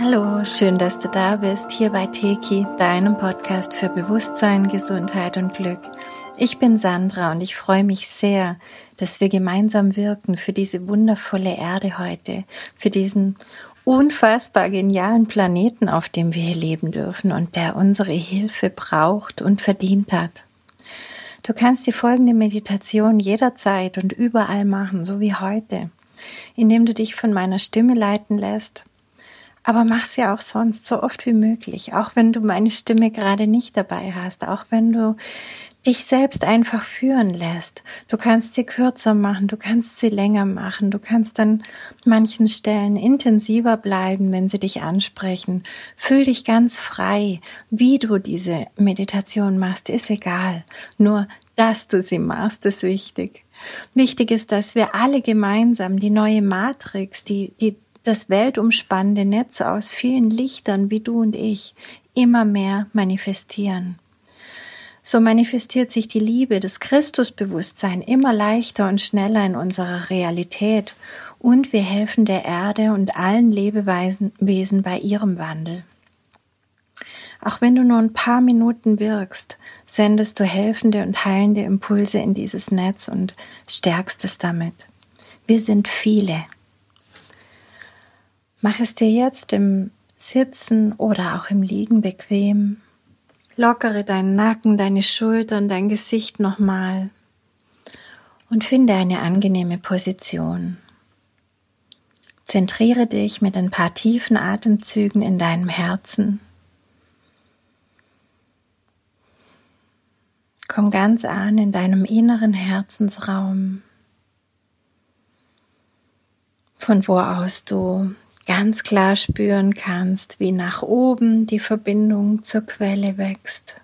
Hallo, schön, dass du da bist, hier bei Teki, deinem Podcast für Bewusstsein, Gesundheit und Glück. Ich bin Sandra und ich freue mich sehr, dass wir gemeinsam wirken für diese wundervolle Erde heute, für diesen unfassbar genialen Planeten, auf dem wir hier leben dürfen und der unsere Hilfe braucht und verdient hat. Du kannst die folgende Meditation jederzeit und überall machen, so wie heute, indem du dich von meiner Stimme leiten lässt aber mach sie auch sonst so oft wie möglich, auch wenn du meine Stimme gerade nicht dabei hast, auch wenn du dich selbst einfach führen lässt. Du kannst sie kürzer machen, du kannst sie länger machen, du kannst an manchen Stellen intensiver bleiben, wenn sie dich ansprechen. Fühl dich ganz frei. Wie du diese Meditation machst, ist egal. Nur, dass du sie machst, ist wichtig. Wichtig ist, dass wir alle gemeinsam die neue Matrix, die, die das weltumspannende Netz aus vielen Lichtern wie du und ich immer mehr manifestieren. So manifestiert sich die Liebe, das Christusbewusstsein immer leichter und schneller in unserer Realität und wir helfen der Erde und allen Lebewesen bei ihrem Wandel. Auch wenn du nur ein paar Minuten wirkst, sendest du helfende und heilende Impulse in dieses Netz und stärkst es damit. Wir sind viele Mach es dir jetzt im Sitzen oder auch im Liegen bequem. Lockere deinen Nacken, deine Schultern, dein Gesicht nochmal und finde eine angenehme Position. Zentriere dich mit ein paar tiefen Atemzügen in deinem Herzen. Komm ganz an in deinem inneren Herzensraum, von wo aus du ganz klar spüren kannst, wie nach oben die Verbindung zur Quelle wächst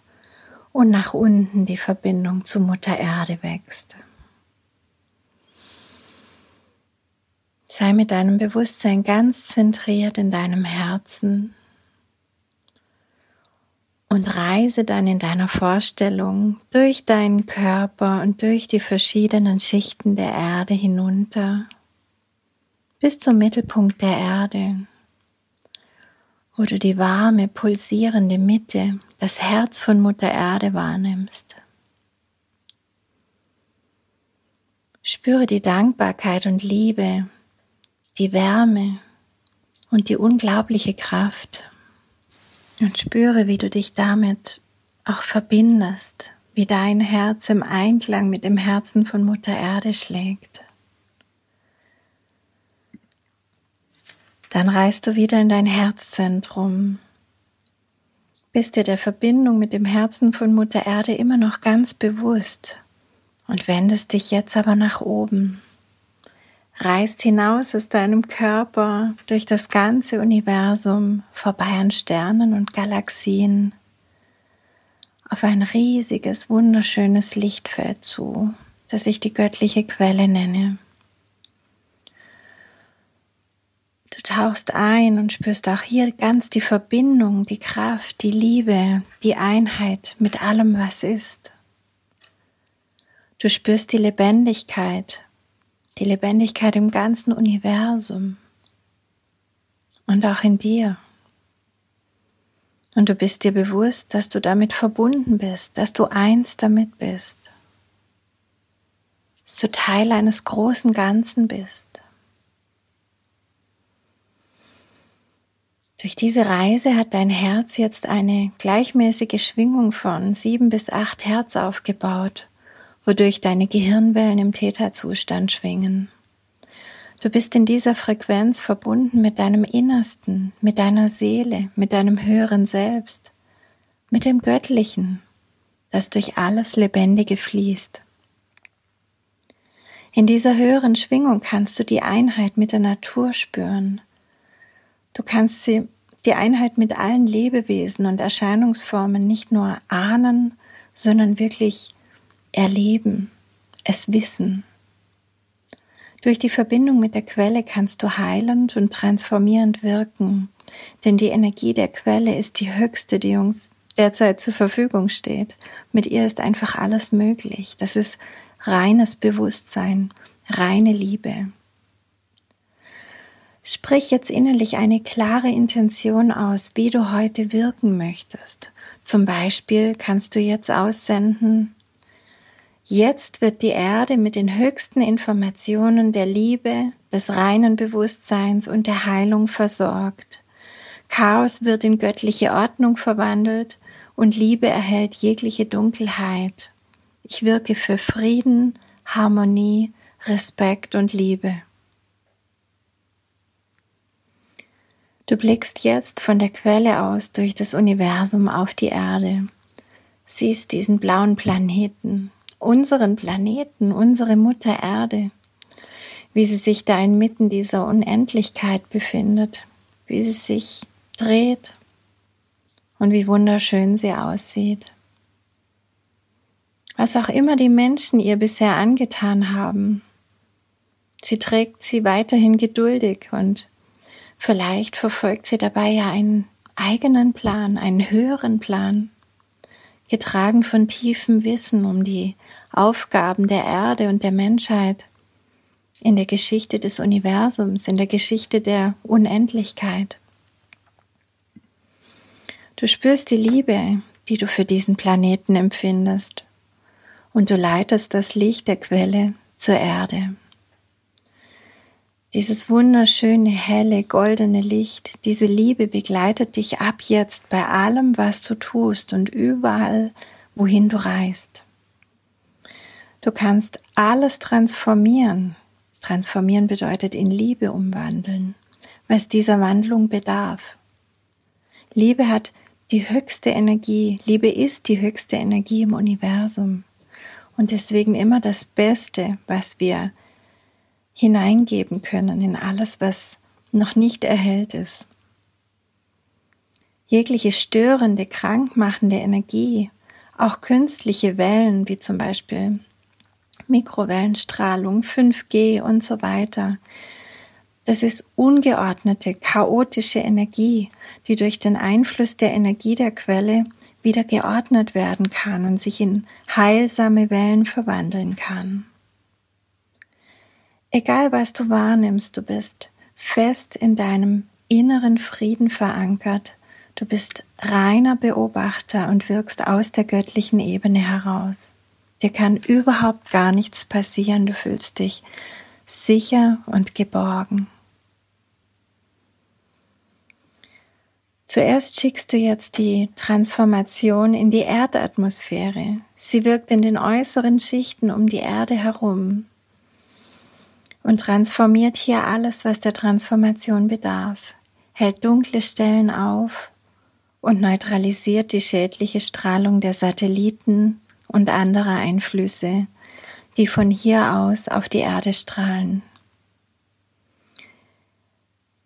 und nach unten die Verbindung zu Mutter Erde wächst. Sei mit deinem Bewusstsein ganz zentriert in deinem Herzen und reise dann in deiner Vorstellung durch deinen Körper und durch die verschiedenen Schichten der Erde hinunter bis zum Mittelpunkt der Erde, wo du die warme, pulsierende Mitte, das Herz von Mutter Erde wahrnimmst. Spüre die Dankbarkeit und Liebe, die Wärme und die unglaubliche Kraft und spüre, wie du dich damit auch verbindest, wie dein Herz im Einklang mit dem Herzen von Mutter Erde schlägt. Dann reist du wieder in dein Herzzentrum, bist dir der Verbindung mit dem Herzen von Mutter Erde immer noch ganz bewusst und wendest dich jetzt aber nach oben. Reist hinaus aus deinem Körper durch das ganze Universum vorbei an Sternen und Galaxien auf ein riesiges, wunderschönes Lichtfeld zu, das ich die göttliche Quelle nenne. Du tauchst ein und spürst auch hier ganz die Verbindung, die Kraft, die Liebe, die Einheit mit allem, was ist. Du spürst die Lebendigkeit, die Lebendigkeit im ganzen Universum und auch in dir. Und du bist dir bewusst, dass du damit verbunden bist, dass du eins damit bist, dass du Teil eines großen Ganzen bist. Durch diese Reise hat dein Herz jetzt eine gleichmäßige Schwingung von sieben bis acht Hertz aufgebaut, wodurch deine Gehirnwellen im Theta-Zustand schwingen. Du bist in dieser Frequenz verbunden mit deinem Innersten, mit deiner Seele, mit deinem höheren Selbst, mit dem Göttlichen, das durch alles Lebendige fließt. In dieser höheren Schwingung kannst du die Einheit mit der Natur spüren, Du kannst sie, die Einheit mit allen Lebewesen und Erscheinungsformen nicht nur ahnen, sondern wirklich erleben, es wissen. Durch die Verbindung mit der Quelle kannst du heilend und transformierend wirken, denn die Energie der Quelle ist die höchste, die uns derzeit zur Verfügung steht. Mit ihr ist einfach alles möglich. Das ist reines Bewusstsein, reine Liebe. Sprich jetzt innerlich eine klare Intention aus, wie du heute wirken möchtest. Zum Beispiel kannst du jetzt aussenden, Jetzt wird die Erde mit den höchsten Informationen der Liebe, des reinen Bewusstseins und der Heilung versorgt. Chaos wird in göttliche Ordnung verwandelt und Liebe erhält jegliche Dunkelheit. Ich wirke für Frieden, Harmonie, Respekt und Liebe. Du blickst jetzt von der Quelle aus durch das Universum auf die Erde, siehst diesen blauen Planeten, unseren Planeten, unsere Mutter Erde, wie sie sich da inmitten dieser Unendlichkeit befindet, wie sie sich dreht und wie wunderschön sie aussieht. Was auch immer die Menschen ihr bisher angetan haben, sie trägt sie weiterhin geduldig und Vielleicht verfolgt sie dabei ja einen eigenen Plan, einen höheren Plan, getragen von tiefem Wissen um die Aufgaben der Erde und der Menschheit in der Geschichte des Universums, in der Geschichte der Unendlichkeit. Du spürst die Liebe, die du für diesen Planeten empfindest, und du leitest das Licht der Quelle zur Erde. Dieses wunderschöne, helle, goldene Licht, diese Liebe begleitet dich ab jetzt bei allem, was du tust und überall, wohin du reist. Du kannst alles transformieren. Transformieren bedeutet in Liebe umwandeln, was dieser Wandlung bedarf. Liebe hat die höchste Energie, Liebe ist die höchste Energie im Universum und deswegen immer das Beste, was wir hineingeben können in alles, was noch nicht erhellt ist. Jegliche störende, krankmachende Energie, auch künstliche Wellen wie zum Beispiel Mikrowellenstrahlung, 5G und so weiter, das ist ungeordnete, chaotische Energie, die durch den Einfluss der Energie der Quelle wieder geordnet werden kann und sich in heilsame Wellen verwandeln kann. Egal was du wahrnimmst, du bist fest in deinem inneren Frieden verankert. Du bist reiner Beobachter und wirkst aus der göttlichen Ebene heraus. Dir kann überhaupt gar nichts passieren. Du fühlst dich sicher und geborgen. Zuerst schickst du jetzt die Transformation in die Erdatmosphäre. Sie wirkt in den äußeren Schichten um die Erde herum und transformiert hier alles, was der Transformation bedarf, hält dunkle Stellen auf und neutralisiert die schädliche Strahlung der Satelliten und anderer Einflüsse, die von hier aus auf die Erde strahlen.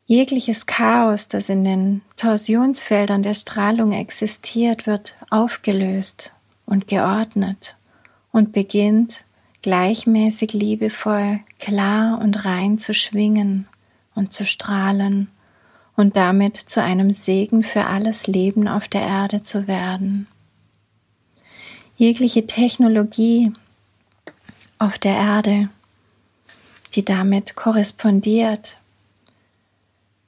Jegliches Chaos, das in den Torsionsfeldern der Strahlung existiert, wird aufgelöst und geordnet und beginnt gleichmäßig liebevoll, klar und rein zu schwingen und zu strahlen und damit zu einem Segen für alles Leben auf der Erde zu werden. Jegliche Technologie auf der Erde, die damit korrespondiert,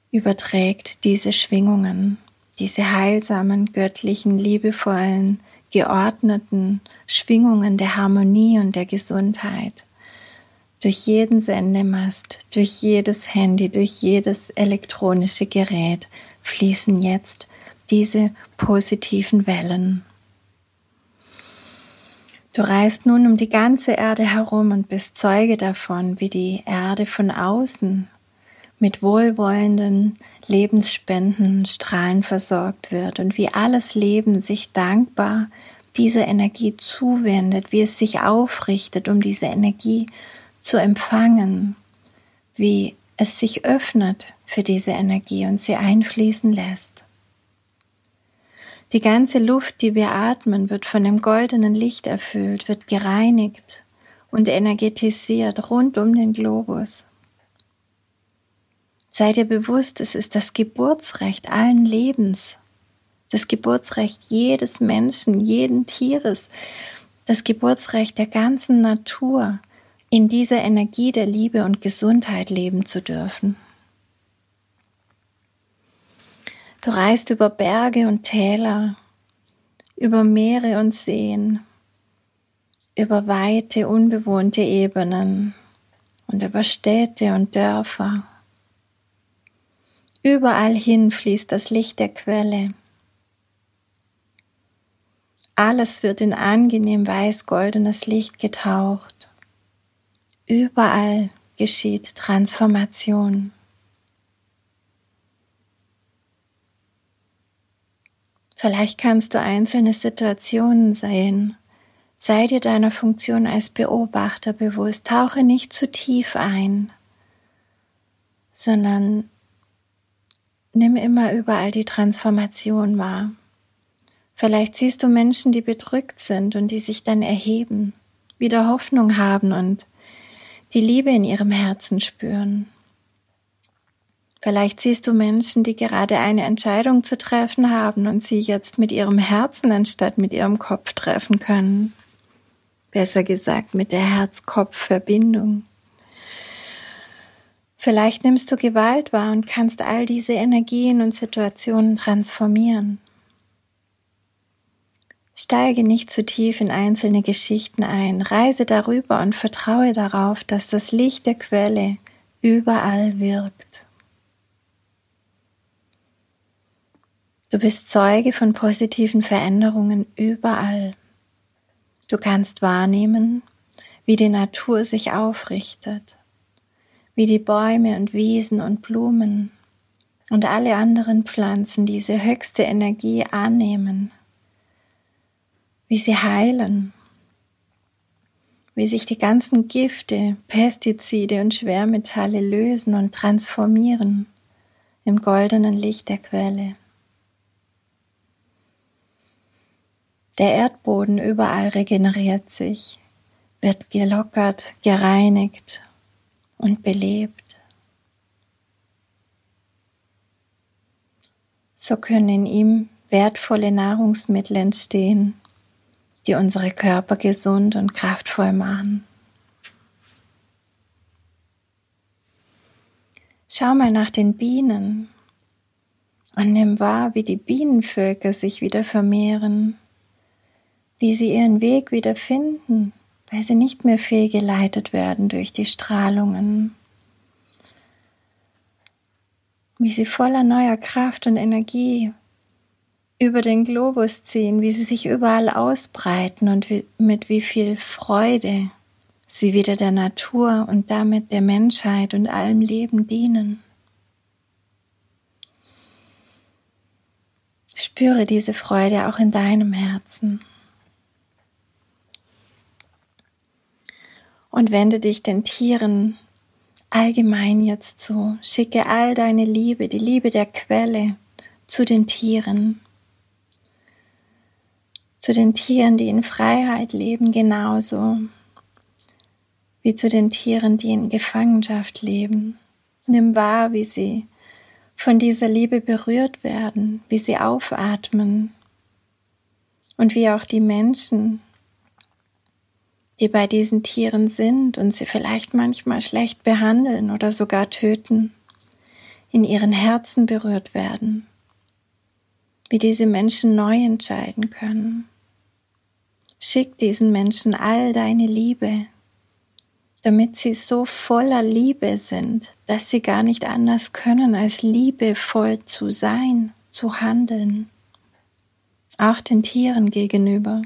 überträgt diese Schwingungen, diese heilsamen, göttlichen, liebevollen, geordneten Schwingungen der Harmonie und der Gesundheit durch jeden Sendemast, durch jedes Handy, durch jedes elektronische Gerät fließen jetzt diese positiven Wellen. Du reist nun um die ganze Erde herum und bist Zeuge davon, wie die Erde von außen mit wohlwollenden, lebensspendenden Strahlen versorgt wird und wie alles Leben sich dankbar dieser Energie zuwendet, wie es sich aufrichtet, um diese Energie zu empfangen, wie es sich öffnet für diese Energie und sie einfließen lässt. Die ganze Luft, die wir atmen, wird von dem goldenen Licht erfüllt, wird gereinigt und energetisiert rund um den Globus. Sei dir bewusst, es ist das Geburtsrecht allen Lebens, das Geburtsrecht jedes Menschen, jeden Tieres, das Geburtsrecht der ganzen Natur, in dieser Energie der Liebe und Gesundheit leben zu dürfen. Du reist über Berge und Täler, über Meere und Seen, über weite, unbewohnte Ebenen und über Städte und Dörfer. Überall hin fließt das Licht der Quelle. Alles wird in angenehm weiß-goldenes Licht getaucht. Überall geschieht Transformation. Vielleicht kannst du einzelne Situationen sehen. Sei dir deiner Funktion als Beobachter bewusst. Tauche nicht zu tief ein, sondern nimm immer überall die Transformation wahr. Vielleicht siehst du Menschen, die bedrückt sind und die sich dann erheben, wieder Hoffnung haben und die Liebe in ihrem Herzen spüren. Vielleicht siehst du Menschen, die gerade eine Entscheidung zu treffen haben und sie jetzt mit ihrem Herzen anstatt mit ihrem Kopf treffen können. Besser gesagt mit der Herz-Kopf-Verbindung. Vielleicht nimmst du Gewalt wahr und kannst all diese Energien und Situationen transformieren. Steige nicht zu tief in einzelne Geschichten ein, reise darüber und vertraue darauf, dass das Licht der Quelle überall wirkt. Du bist Zeuge von positiven Veränderungen überall. Du kannst wahrnehmen, wie die Natur sich aufrichtet, wie die Bäume und Wiesen und Blumen und alle anderen Pflanzen diese höchste Energie annehmen, wie sie heilen, wie sich die ganzen Gifte, Pestizide und Schwermetalle lösen und transformieren im goldenen Licht der Quelle. Der Erdboden überall regeneriert sich, wird gelockert, gereinigt und belebt. So können in ihm wertvolle Nahrungsmittel entstehen, die unsere Körper gesund und kraftvoll machen. Schau mal nach den Bienen und nimm wahr, wie die Bienenvölker sich wieder vermehren wie sie ihren Weg wieder finden, weil sie nicht mehr fehlgeleitet werden durch die Strahlungen, wie sie voller neuer Kraft und Energie über den Globus ziehen, wie sie sich überall ausbreiten und wie, mit wie viel Freude sie wieder der Natur und damit der Menschheit und allem Leben dienen. Spüre diese Freude auch in deinem Herzen. Und wende dich den Tieren allgemein jetzt zu. Schicke all deine Liebe, die Liebe der Quelle zu den Tieren. Zu den Tieren, die in Freiheit leben, genauso wie zu den Tieren, die in Gefangenschaft leben. Nimm wahr, wie sie von dieser Liebe berührt werden, wie sie aufatmen und wie auch die Menschen die bei diesen Tieren sind und sie vielleicht manchmal schlecht behandeln oder sogar töten, in ihren Herzen berührt werden, wie diese Menschen neu entscheiden können. Schick diesen Menschen all deine Liebe, damit sie so voller Liebe sind, dass sie gar nicht anders können, als liebevoll zu sein, zu handeln, auch den Tieren gegenüber.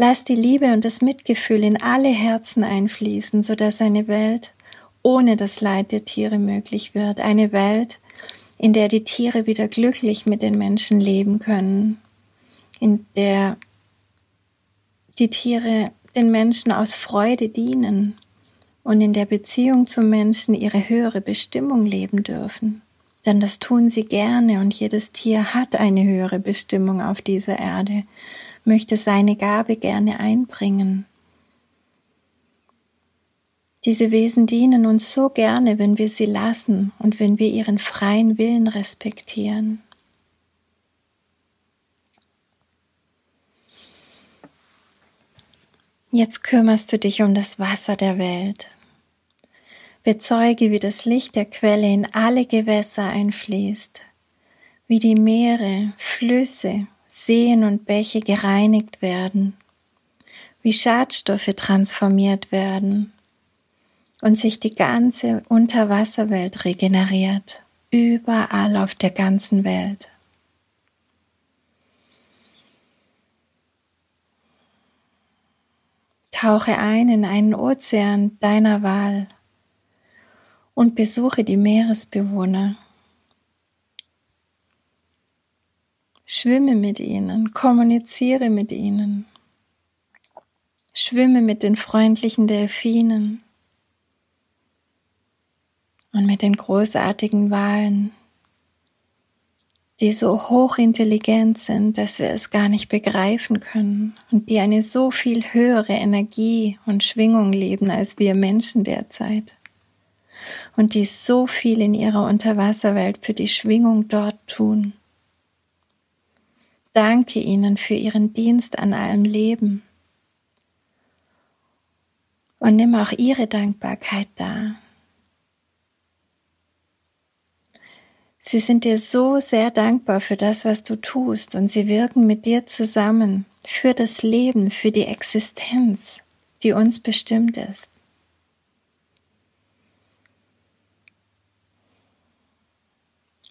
Lass die Liebe und das Mitgefühl in alle Herzen einfließen, so dass eine Welt ohne das Leid der Tiere möglich wird. Eine Welt, in der die Tiere wieder glücklich mit den Menschen leben können. In der die Tiere den Menschen aus Freude dienen und in der Beziehung zum Menschen ihre höhere Bestimmung leben dürfen. Denn das tun sie gerne und jedes Tier hat eine höhere Bestimmung auf dieser Erde möchte seine Gabe gerne einbringen. Diese Wesen dienen uns so gerne, wenn wir sie lassen und wenn wir ihren freien Willen respektieren. Jetzt kümmerst du dich um das Wasser der Welt. Bezeuge, wie das Licht der Quelle in alle Gewässer einfließt, wie die Meere, Flüsse, Seen und Bäche gereinigt werden, wie Schadstoffe transformiert werden und sich die ganze Unterwasserwelt regeneriert, überall auf der ganzen Welt. Tauche ein in einen Ozean deiner Wahl und besuche die Meeresbewohner. Schwimme mit ihnen, kommuniziere mit ihnen. Schwimme mit den freundlichen Delfinen und mit den großartigen Walen die so hochintelligent sind, dass wir es gar nicht begreifen können und die eine so viel höhere Energie und Schwingung leben als wir Menschen derzeit und die so viel in ihrer Unterwasserwelt für die Schwingung dort tun. Danke ihnen für ihren Dienst an allem Leben und nimm auch ihre Dankbarkeit dar. Sie sind dir so sehr dankbar für das, was du tust, und sie wirken mit dir zusammen für das Leben, für die Existenz, die uns bestimmt ist.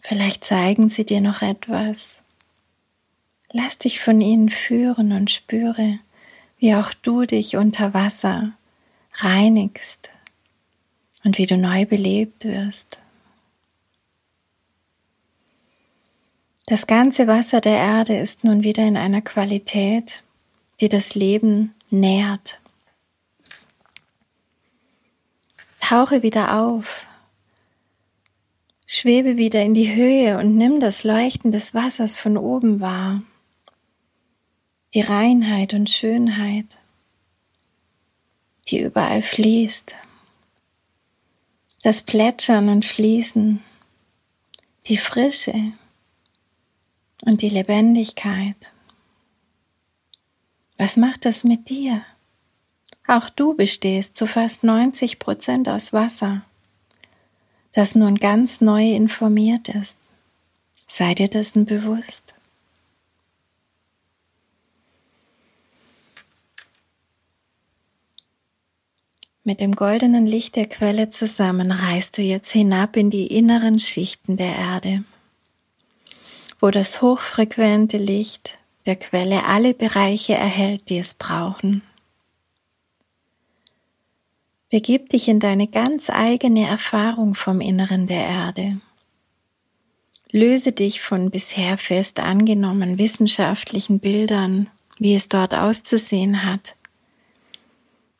Vielleicht zeigen sie dir noch etwas. Lass dich von ihnen führen und spüre, wie auch du dich unter Wasser reinigst und wie du neu belebt wirst. Das ganze Wasser der Erde ist nun wieder in einer Qualität, die das Leben nährt. Tauche wieder auf, schwebe wieder in die Höhe und nimm das Leuchten des Wassers von oben wahr, die Reinheit und Schönheit, die überall fließt, das Plätschern und Fließen, die Frische, und die Lebendigkeit. Was macht das mit dir? Auch du bestehst zu fast 90 Prozent aus Wasser, das nun ganz neu informiert ist. Sei dir dessen bewusst. Mit dem goldenen Licht der Quelle zusammen reist du jetzt hinab in die inneren Schichten der Erde wo das hochfrequente Licht der Quelle alle Bereiche erhält, die es brauchen. Begib dich in deine ganz eigene Erfahrung vom Inneren der Erde. Löse dich von bisher fest angenommenen wissenschaftlichen Bildern, wie es dort auszusehen hat,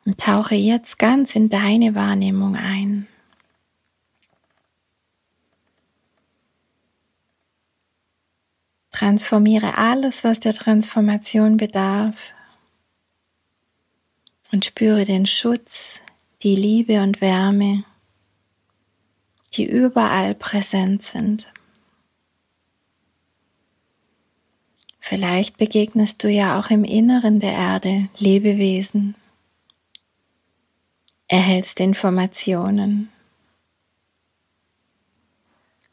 und tauche jetzt ganz in deine Wahrnehmung ein. Transformiere alles, was der Transformation bedarf und spüre den Schutz, die Liebe und Wärme, die überall präsent sind. Vielleicht begegnest du ja auch im Inneren der Erde Lebewesen, erhältst Informationen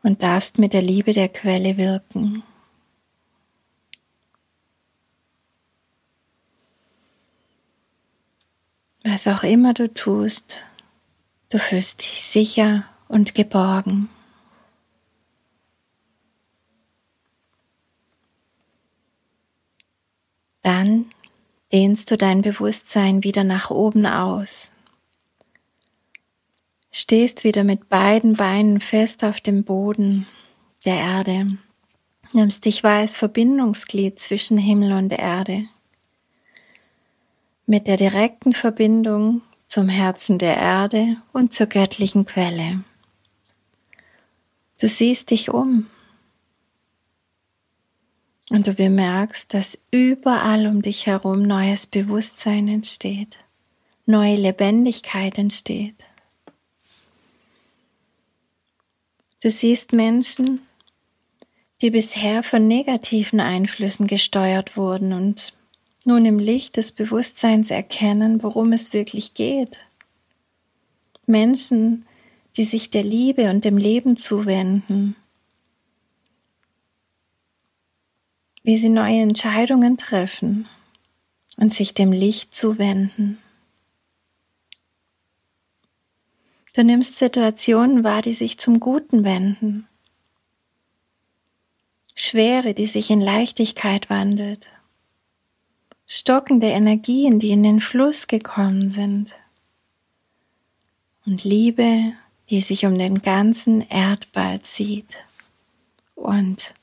und darfst mit der Liebe der Quelle wirken. Was auch immer du tust, du fühlst dich sicher und geborgen. Dann dehnst du dein Bewusstsein wieder nach oben aus. Stehst wieder mit beiden Beinen fest auf dem Boden der Erde. Nimmst dich wahr als Verbindungsglied zwischen Himmel und Erde mit der direkten Verbindung zum Herzen der Erde und zur göttlichen Quelle. Du siehst dich um und du bemerkst, dass überall um dich herum neues Bewusstsein entsteht, neue Lebendigkeit entsteht. Du siehst Menschen, die bisher von negativen Einflüssen gesteuert wurden und nun im Licht des Bewusstseins erkennen, worum es wirklich geht. Menschen, die sich der Liebe und dem Leben zuwenden, wie sie neue Entscheidungen treffen und sich dem Licht zuwenden. Du nimmst Situationen wahr, die sich zum Guten wenden. Schwere, die sich in Leichtigkeit wandelt. Stockende Energien, die in den Fluss gekommen sind. Und Liebe, die sich um den ganzen Erdball zieht und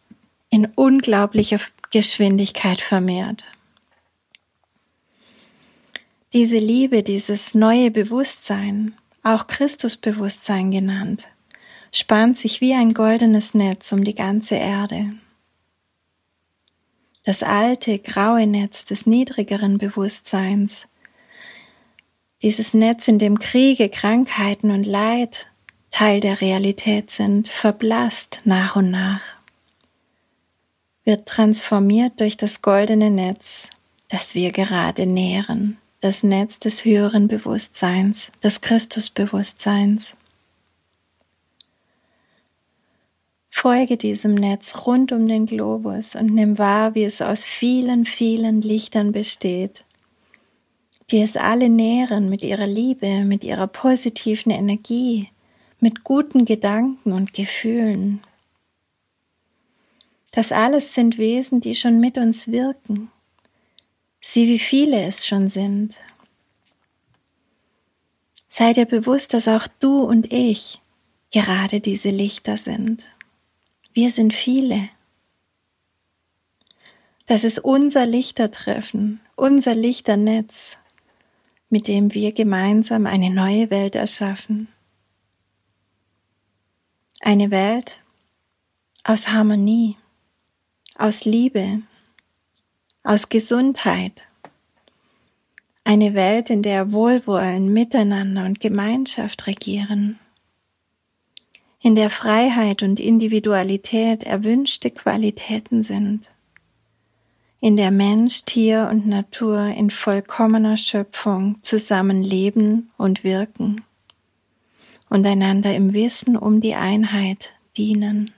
in unglaublicher Geschwindigkeit vermehrt. Diese Liebe, dieses neue Bewusstsein, auch Christusbewusstsein genannt, spannt sich wie ein goldenes Netz um die ganze Erde. Das alte, graue Netz des niedrigeren Bewusstseins, dieses Netz, in dem Kriege, Krankheiten und Leid Teil der Realität sind, verblasst nach und nach, wird transformiert durch das goldene Netz, das wir gerade nähren, das Netz des höheren Bewusstseins, des Christusbewusstseins. Folge diesem Netz rund um den Globus und nimm wahr, wie es aus vielen, vielen Lichtern besteht, die es alle nähren mit ihrer Liebe, mit ihrer positiven Energie, mit guten Gedanken und Gefühlen. Das alles sind Wesen, die schon mit uns wirken. Sieh, wie viele es schon sind. Sei dir bewusst, dass auch du und ich gerade diese Lichter sind. Wir sind viele. Das ist unser Lichtertreffen, unser Lichternetz, mit dem wir gemeinsam eine neue Welt erschaffen. Eine Welt aus Harmonie, aus Liebe, aus Gesundheit. Eine Welt, in der Wohlwollen, Miteinander und Gemeinschaft regieren. In der Freiheit und Individualität erwünschte Qualitäten sind. In der Mensch, Tier und Natur in vollkommener Schöpfung zusammenleben und wirken und einander im Wissen um die Einheit dienen.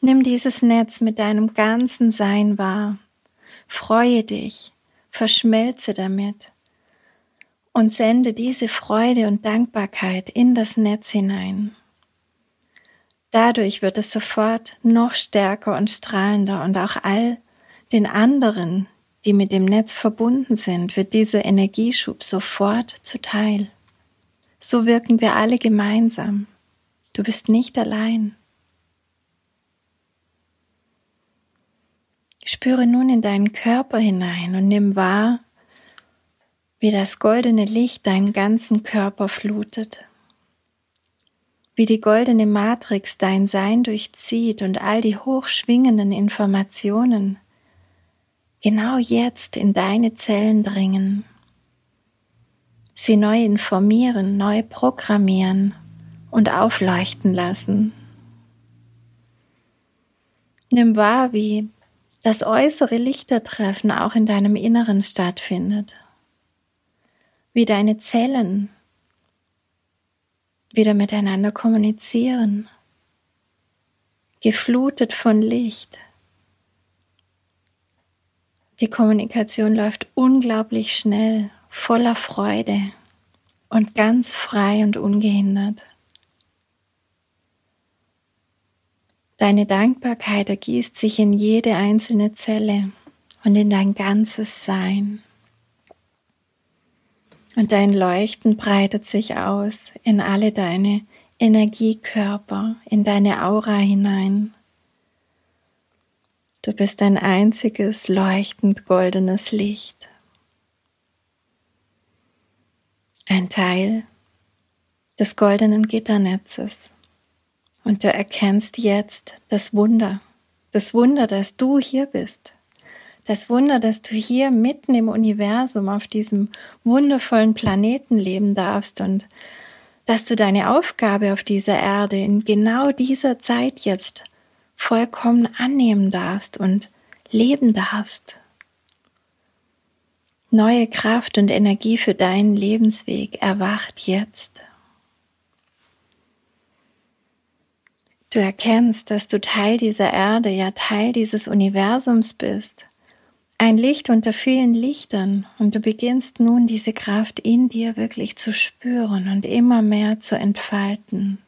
Nimm dieses Netz mit deinem ganzen Sein wahr, freue dich, verschmelze damit und sende diese Freude und Dankbarkeit in das Netz hinein. Dadurch wird es sofort noch stärker und strahlender und auch all den anderen, die mit dem Netz verbunden sind, wird dieser Energieschub sofort zuteil. So wirken wir alle gemeinsam. Du bist nicht allein. Spüre nun in deinen Körper hinein und nimm wahr, wie das goldene Licht deinen ganzen Körper flutet, wie die goldene Matrix dein Sein durchzieht und all die hochschwingenden Informationen genau jetzt in deine Zellen dringen, sie neu informieren, neu programmieren und aufleuchten lassen. Nimm wahr, wie das äußere Lichtertreffen auch in deinem Inneren stattfindet, wie deine Zellen wieder miteinander kommunizieren, geflutet von Licht. Die Kommunikation läuft unglaublich schnell, voller Freude und ganz frei und ungehindert. Deine Dankbarkeit ergießt sich in jede einzelne Zelle und in dein ganzes Sein. Und dein Leuchten breitet sich aus in alle deine Energiekörper, in deine Aura hinein. Du bist ein einziges leuchtend goldenes Licht. Ein Teil des goldenen Gitternetzes. Und du erkennst jetzt das Wunder, das Wunder, dass du hier bist. Das Wunder, dass du hier mitten im Universum auf diesem wundervollen Planeten leben darfst und dass du deine Aufgabe auf dieser Erde in genau dieser Zeit jetzt vollkommen annehmen darfst und leben darfst. Neue Kraft und Energie für deinen Lebensweg erwacht jetzt. Du erkennst, dass du Teil dieser Erde, ja Teil dieses Universums bist. Ein Licht unter vielen Lichtern und du beginnst nun diese Kraft in dir wirklich zu spüren und immer mehr zu entfalten.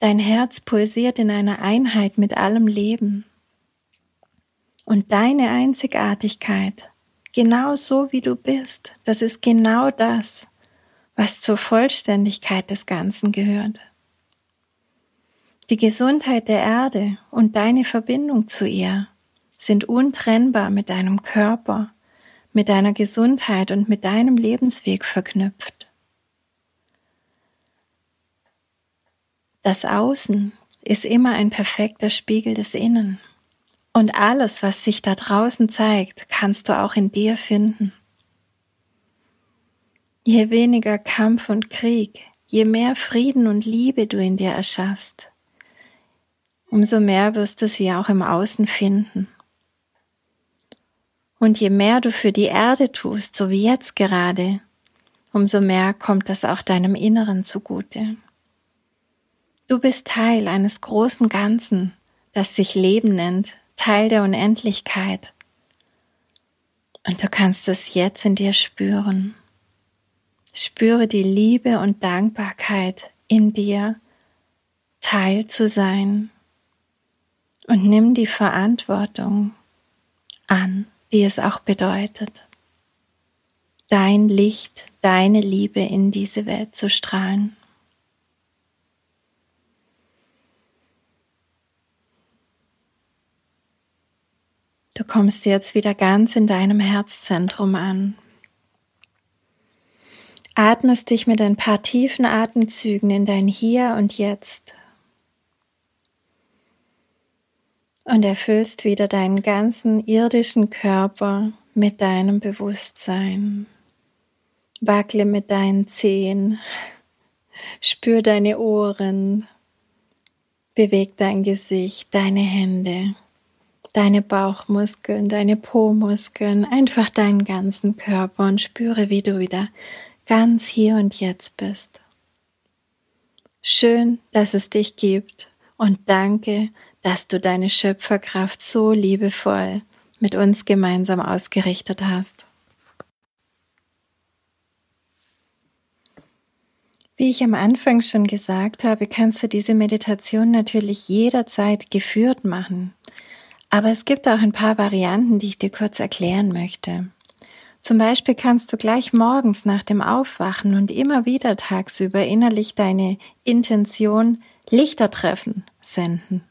Dein Herz pulsiert in einer Einheit mit allem Leben. Und deine Einzigartigkeit, genau so wie du bist, das ist genau das, was zur Vollständigkeit des Ganzen gehört. Die Gesundheit der Erde und deine Verbindung zu ihr sind untrennbar mit deinem Körper, mit deiner Gesundheit und mit deinem Lebensweg verknüpft. Das Außen ist immer ein perfekter Spiegel des Innen. Und alles, was sich da draußen zeigt, kannst du auch in dir finden. Je weniger Kampf und Krieg, je mehr Frieden und Liebe du in dir erschaffst, umso mehr wirst du sie auch im Außen finden. Und je mehr du für die Erde tust, so wie jetzt gerade, umso mehr kommt das auch deinem Inneren zugute. Du bist Teil eines großen Ganzen, das sich Leben nennt, Teil der Unendlichkeit. Und du kannst es jetzt in dir spüren. Spüre die Liebe und Dankbarkeit in dir, Teil zu sein und nimm die Verantwortung an, die es auch bedeutet, dein Licht, deine Liebe in diese Welt zu strahlen. Du kommst jetzt wieder ganz in deinem Herzzentrum an. Atmest dich mit ein paar tiefen Atemzügen in dein Hier und Jetzt und erfüllst wieder deinen ganzen irdischen Körper mit deinem Bewusstsein. Wackle mit deinen Zehen, spür deine Ohren, beweg dein Gesicht, deine Hände, deine Bauchmuskeln, deine Po-Muskeln, einfach deinen ganzen Körper und spüre, wie du wieder ganz hier und jetzt bist. Schön, dass es dich gibt und danke, dass du deine Schöpferkraft so liebevoll mit uns gemeinsam ausgerichtet hast. Wie ich am Anfang schon gesagt habe, kannst du diese Meditation natürlich jederzeit geführt machen. Aber es gibt auch ein paar Varianten, die ich dir kurz erklären möchte. Zum Beispiel kannst du gleich morgens nach dem Aufwachen und immer wieder tagsüber innerlich deine Intention Lichter treffen senden.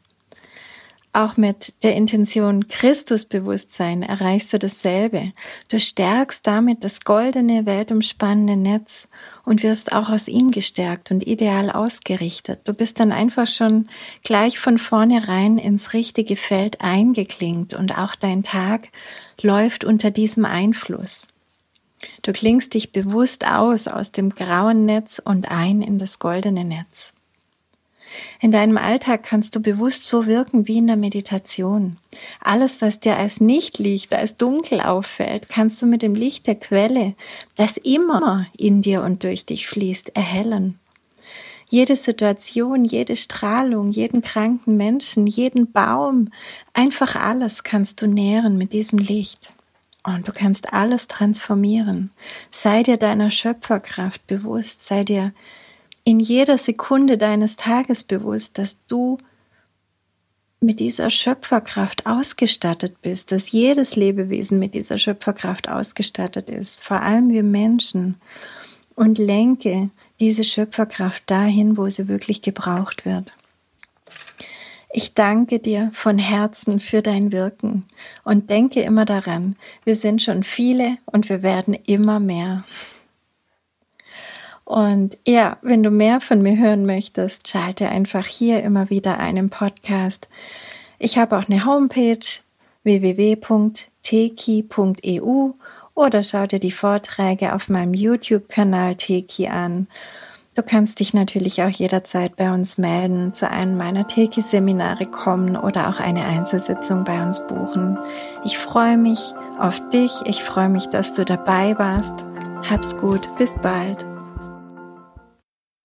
Auch mit der Intention Christusbewusstsein erreichst du dasselbe. Du stärkst damit das goldene, weltumspannende Netz und wirst auch aus ihm gestärkt und ideal ausgerichtet. Du bist dann einfach schon gleich von vornherein ins richtige Feld eingeklingt und auch dein Tag läuft unter diesem Einfluss. Du klingst dich bewusst aus aus dem grauen Netz und ein in das goldene Netz. In deinem Alltag kannst du bewusst so wirken wie in der Meditation. Alles, was dir als Nichtlicht, als dunkel auffällt, kannst du mit dem Licht der Quelle, das immer in dir und durch dich fließt, erhellen. Jede Situation, jede Strahlung, jeden kranken Menschen, jeden Baum, einfach alles kannst du nähren mit diesem Licht. Und du kannst alles transformieren. Sei dir deiner Schöpferkraft bewusst, sei dir in jeder Sekunde deines Tages bewusst, dass du mit dieser Schöpferkraft ausgestattet bist, dass jedes Lebewesen mit dieser Schöpferkraft ausgestattet ist, vor allem wir Menschen, und lenke diese Schöpferkraft dahin, wo sie wirklich gebraucht wird. Ich danke dir von Herzen für dein Wirken und denke immer daran, wir sind schon viele und wir werden immer mehr. Und ja, wenn du mehr von mir hören möchtest, schalte einfach hier immer wieder einen Podcast. Ich habe auch eine Homepage www.teki.eu oder schau dir die Vorträge auf meinem YouTube-Kanal Teki an. Du kannst dich natürlich auch jederzeit bei uns melden, zu einem meiner Teki-Seminare kommen oder auch eine Einzelsitzung bei uns buchen. Ich freue mich auf dich. Ich freue mich, dass du dabei warst. Hab's gut. Bis bald.